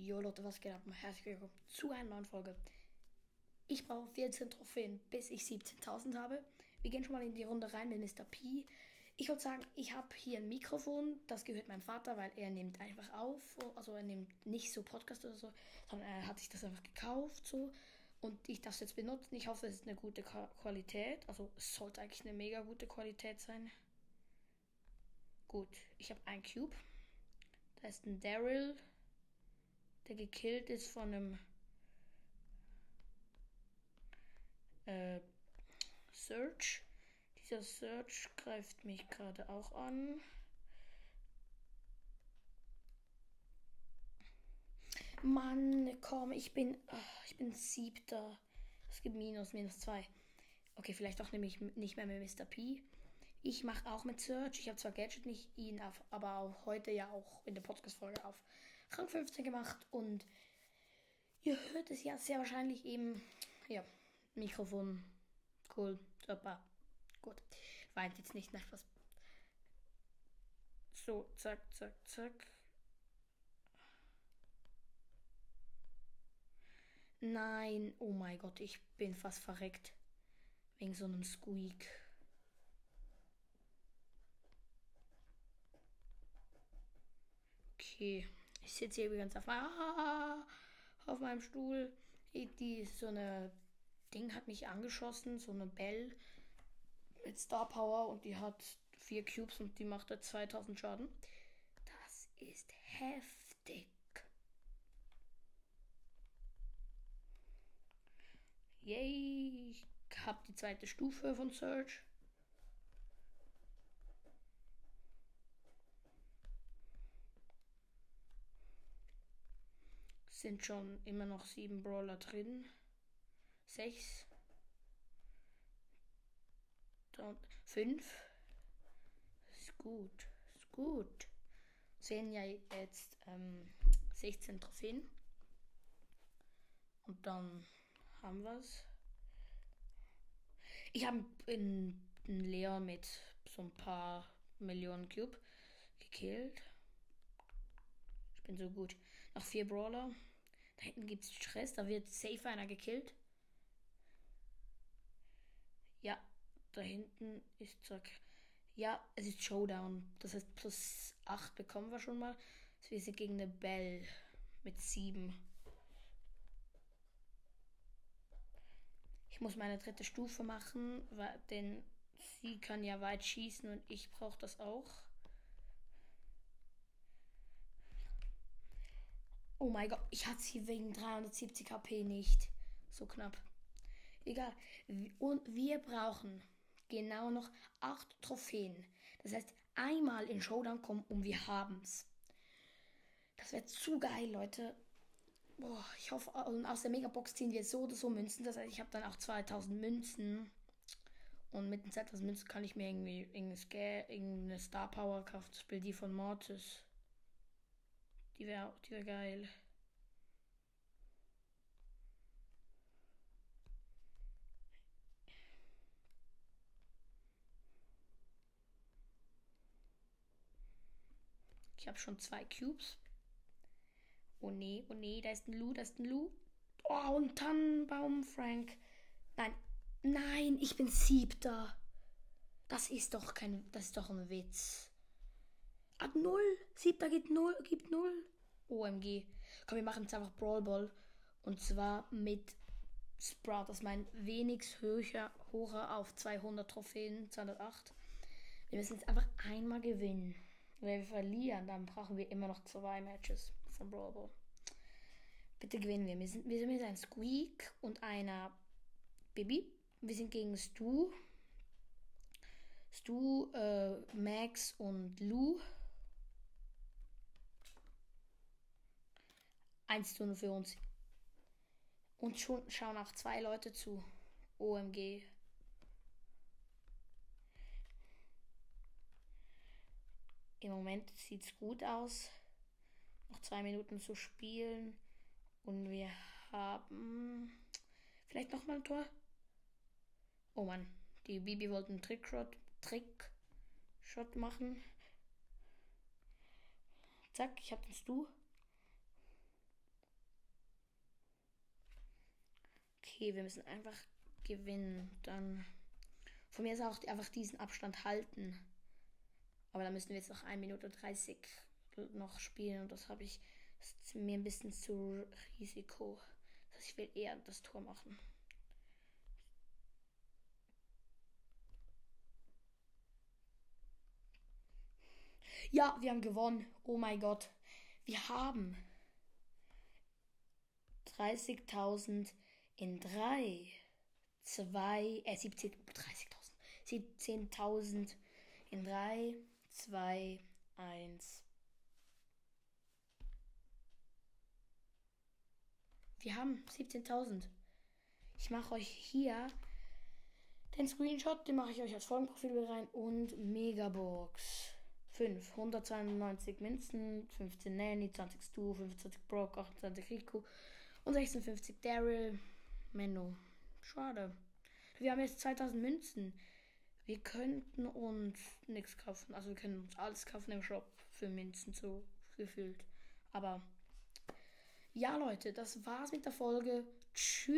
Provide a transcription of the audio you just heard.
Jo Leute, was geht ab? Herzlich willkommen zu einer neuen Folge. Ich brauche 14 Trophäen, bis ich 17.000 habe. Wir gehen schon mal in die Runde rein mit Mr. P. Ich würde sagen, ich habe hier ein Mikrofon, das gehört meinem Vater, weil er nimmt einfach auf. Also er nimmt nicht so Podcast oder so, sondern er hat sich das einfach gekauft so. Und ich das jetzt benutzen. Ich hoffe, es ist eine gute Qualität. Also es sollte eigentlich eine mega gute Qualität sein. Gut, ich habe ein Cube. Da ist ein Daryl, der gekillt ist von einem äh, Search. Dieser Search greift mich gerade auch an. Mann, komm, ich bin. Oh, ich bin siebter. Es gibt Minus, minus zwei. Okay, vielleicht auch nämlich nicht mehr mit Mr. P. Ich mache auch mit Search. Ich habe zwar Gadget nicht ihn, auf, aber auch heute ja auch in der Podcast-Folge auf Rang 15 gemacht. Und ihr hört es ja sehr wahrscheinlich eben. Ja, Mikrofon. Cool. Super. Gut. Weint jetzt nicht nach was. So, zack, zack, zack. Nein, oh mein Gott, ich bin fast verreckt. Wegen so einem Squeak. Okay, ich sitze hier übrigens auf, ah, auf meinem Stuhl. Die, so eine Ding hat mich angeschossen, so eine Bell mit Star Power und die hat vier Cubes und die macht da 2000 Schaden. Das ist heftig. Yay, ich habe die zweite Stufe von Surge. Sind schon immer noch sieben Brawler drin. Sechs. Dann fünf. Ist gut. Ist gut. Sehen ja jetzt ähm, 16 Trophäen. Und dann haben wir es. Ich habe einen Leon mit so ein paar Millionen Cube gekillt. Ich bin so gut. Noch vier Brawler. Da hinten gibt es Stress, da wird safe einer gekillt. Ja, da hinten ist zack. Ja, es ist Showdown. Das heißt, plus 8 bekommen wir schon mal. Also wir sind gegen eine Bell mit 7. Ich muss meine dritte Stufe machen, denn sie kann ja weit schießen und ich brauche das auch. Mein Gott, ich hatte sie wegen 370 HP nicht. So knapp. Egal. Und wir brauchen genau noch 8 Trophäen. Das heißt, einmal in Showdown kommen und wir haben's. Das wäre zu geil, Leute. Boah, ich hoffe, und aus der Megabox ziehen wir so oder so Münzen. Das heißt, ich habe dann auch 2000 Münzen. Und mit den 2000 Münzen kann ich mir irgendwie irgendeine Star Power kaufen. Das Spiel die von Mortis. Die wäre die wär geil. Ich habe schon zwei Cubes. Oh nee, oh nee, da ist ein Lu, da ist ein Lu. Oh, und Tannenbaum, Frank. Nein, nein, ich bin siebter. Das ist doch kein, das ist doch ein Witz. Ab null. Siebter gibt null, gibt null. OMG. Komm, wir machen jetzt einfach Brawl Ball. Und zwar mit Sprout. Das ist mein wenigst höher, hoher auf 200 Trophäen, 208. Wir müssen jetzt einfach einmal gewinnen. Wenn wir verlieren, dann brauchen wir immer noch zwei Matches von Brawl Ball. Bitte gewinnen wir. Wir sind, wir sind mit einem Squeak und einer Bibi. Wir sind gegen Stu. Stu, äh, Max und Lou. 1 zu 0 für uns. Und schon schauen auch zwei Leute zu. OMG. Im Moment sieht es gut aus. Noch zwei Minuten zu spielen. Und wir haben vielleicht nochmal ein Tor. Oh Mann, die Bibi wollte einen Trickshot, Trickshot machen. Zack, ich hab den Stu. Okay, wir müssen einfach gewinnen. Dann von mir ist auch einfach diesen Abstand halten. Aber da müssen wir jetzt noch 1 Minute 30 noch spielen und das habe ich ist mir ein bisschen zu Risiko. Das heißt, ich will eher das Tor machen. Ja, wir haben gewonnen. Oh mein Gott. Wir haben 30.000 in 3, 2, äh 70, 30.000. 17.000 in 3, 2, 1. Wir haben 17.000. Ich mache euch hier den Screenshot, den mache ich euch als Folgenprofil rein und Megabox. 5, 192 Münzen, 15 Nanny, 20 Stu, 25 Brock, 28 Rico und 56 Daryl. Menno. Schade. Wir haben jetzt 2000 Münzen. Wir könnten uns nichts kaufen. Also wir können uns alles kaufen im Shop für Münzen so gefühlt. Aber ja, Leute, das war's mit der Folge. Tschüss.